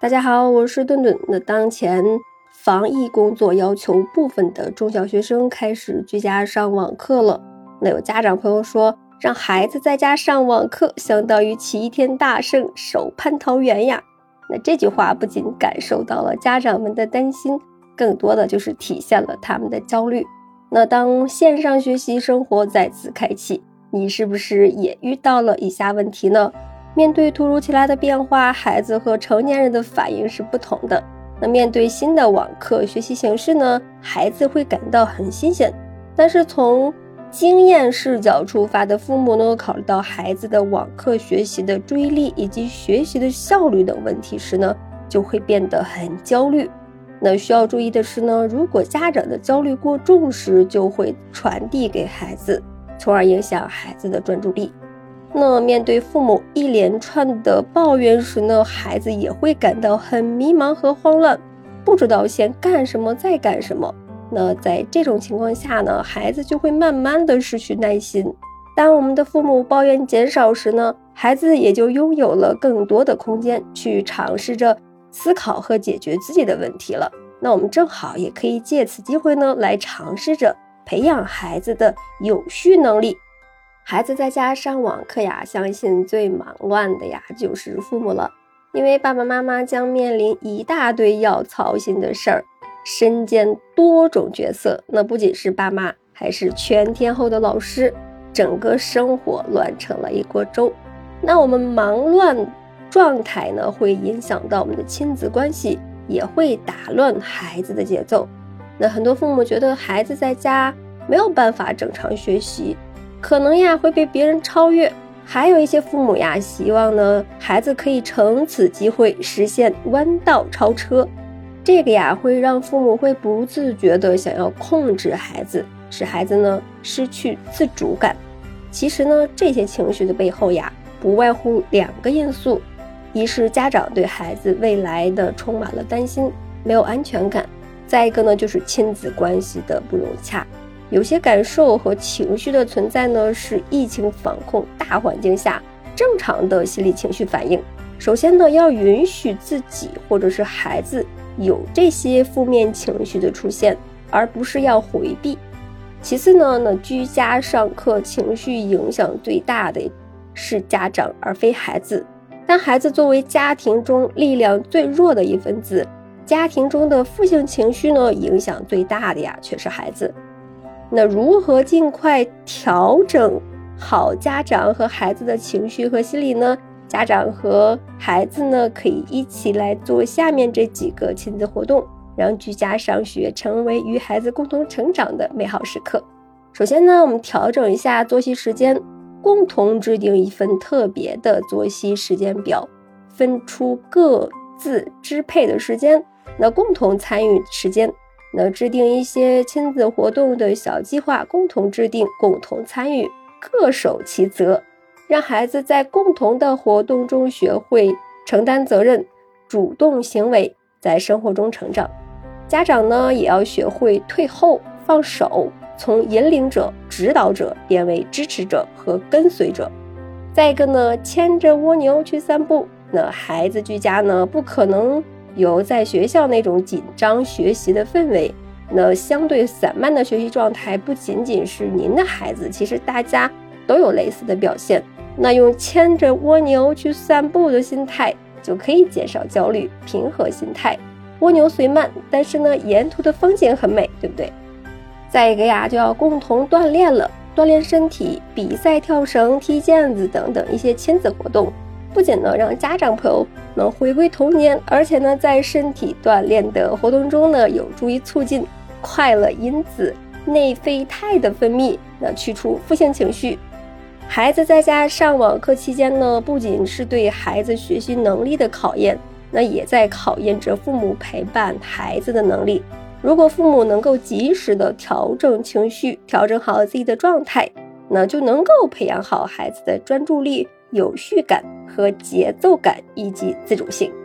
大家好，我是顿顿。那当前防疫工作要求部分的中小学生开始居家上网课了。那有家长朋友说，让孩子在家上网课，相当于齐天大圣守蟠桃园呀。那这句话不仅感受到了家长们的担心，更多的就是体现了他们的焦虑。那当线上学习生活再次开启，你是不是也遇到了以下问题呢？面对突如其来的变化，孩子和成年人的反应是不同的。那面对新的网课学习形式呢？孩子会感到很新鲜，但是从经验视角出发的父母呢，考虑到孩子的网课学习的注意力以及学习的效率等问题时呢，就会变得很焦虑。那需要注意的是呢，如果家长的焦虑过重时，就会传递给孩子，从而影响孩子的专注力。那面对父母一连串的抱怨时呢，孩子也会感到很迷茫和慌乱，不知道先干什么再干什么。那在这种情况下呢，孩子就会慢慢的失去耐心。当我们的父母抱怨减少时呢，孩子也就拥有了更多的空间去尝试着思考和解决自己的问题了。那我们正好也可以借此机会呢，来尝试着培养孩子的有序能力。孩子在家上网课呀，相信最忙乱的呀就是父母了，因为爸爸妈妈将面临一大堆要操心的事儿，身兼多种角色。那不仅是爸妈，还是全天候的老师，整个生活乱成了一锅粥。那我们忙乱状态呢，会影响到我们的亲子关系，也会打乱孩子的节奏。那很多父母觉得孩子在家没有办法正常学习。可能呀会被别人超越，还有一些父母呀希望呢孩子可以乘此机会实现弯道超车，这个呀会让父母会不自觉的想要控制孩子，使孩子呢失去自主感。其实呢这些情绪的背后呀不外乎两个因素，一是家长对孩子未来的充满了担心，没有安全感；再一个呢就是亲子关系的不融洽。有些感受和情绪的存在呢，是疫情防控大环境下正常的心理情绪反应。首先呢，要允许自己或者是孩子有这些负面情绪的出现，而不是要回避。其次呢，那居家上课情绪影响最大的是家长而非孩子。但孩子作为家庭中力量最弱的一份子，家庭中的负性情绪呢，影响最大的呀，却是孩子。那如何尽快调整好家长和孩子的情绪和心理呢？家长和孩子呢，可以一起来做下面这几个亲子活动，让居家上学成为与孩子共同成长的美好时刻。首先呢，我们调整一下作息时间，共同制定一份特别的作息时间表，分出各自支配的时间，那共同参与时间。那制定一些亲子活动的小计划，共同制定，共同参与，各守其责，让孩子在共同的活动中学会承担责任、主动行为，在生活中成长。家长呢，也要学会退后、放手，从引领者、指导者变为支持者和跟随者。再一个呢，牵着蜗牛去散步。那孩子居家呢，不可能。有在学校那种紧张学习的氛围，那相对散漫的学习状态，不仅仅是您的孩子，其实大家都有类似的表现。那用牵着蜗牛去散步的心态，就可以减少焦虑，平和心态。蜗牛虽慢，但是呢，沿途的风景很美，对不对？再一个呀，就要共同锻炼了，锻炼身体，比赛跳绳、踢毽子等等一些亲子活动。不仅能让家长朋友能回归童年，而且呢，在身体锻炼的活动中呢，有助于促进快乐因子内啡肽的分泌，那去除负性情绪。孩子在家上网课期间呢，不仅是对孩子学习能力的考验，那也在考验着父母陪伴孩子的能力。如果父母能够及时的调整情绪，调整好自己的状态，那就能够培养好孩子的专注力。有序感和节奏感以及自主性。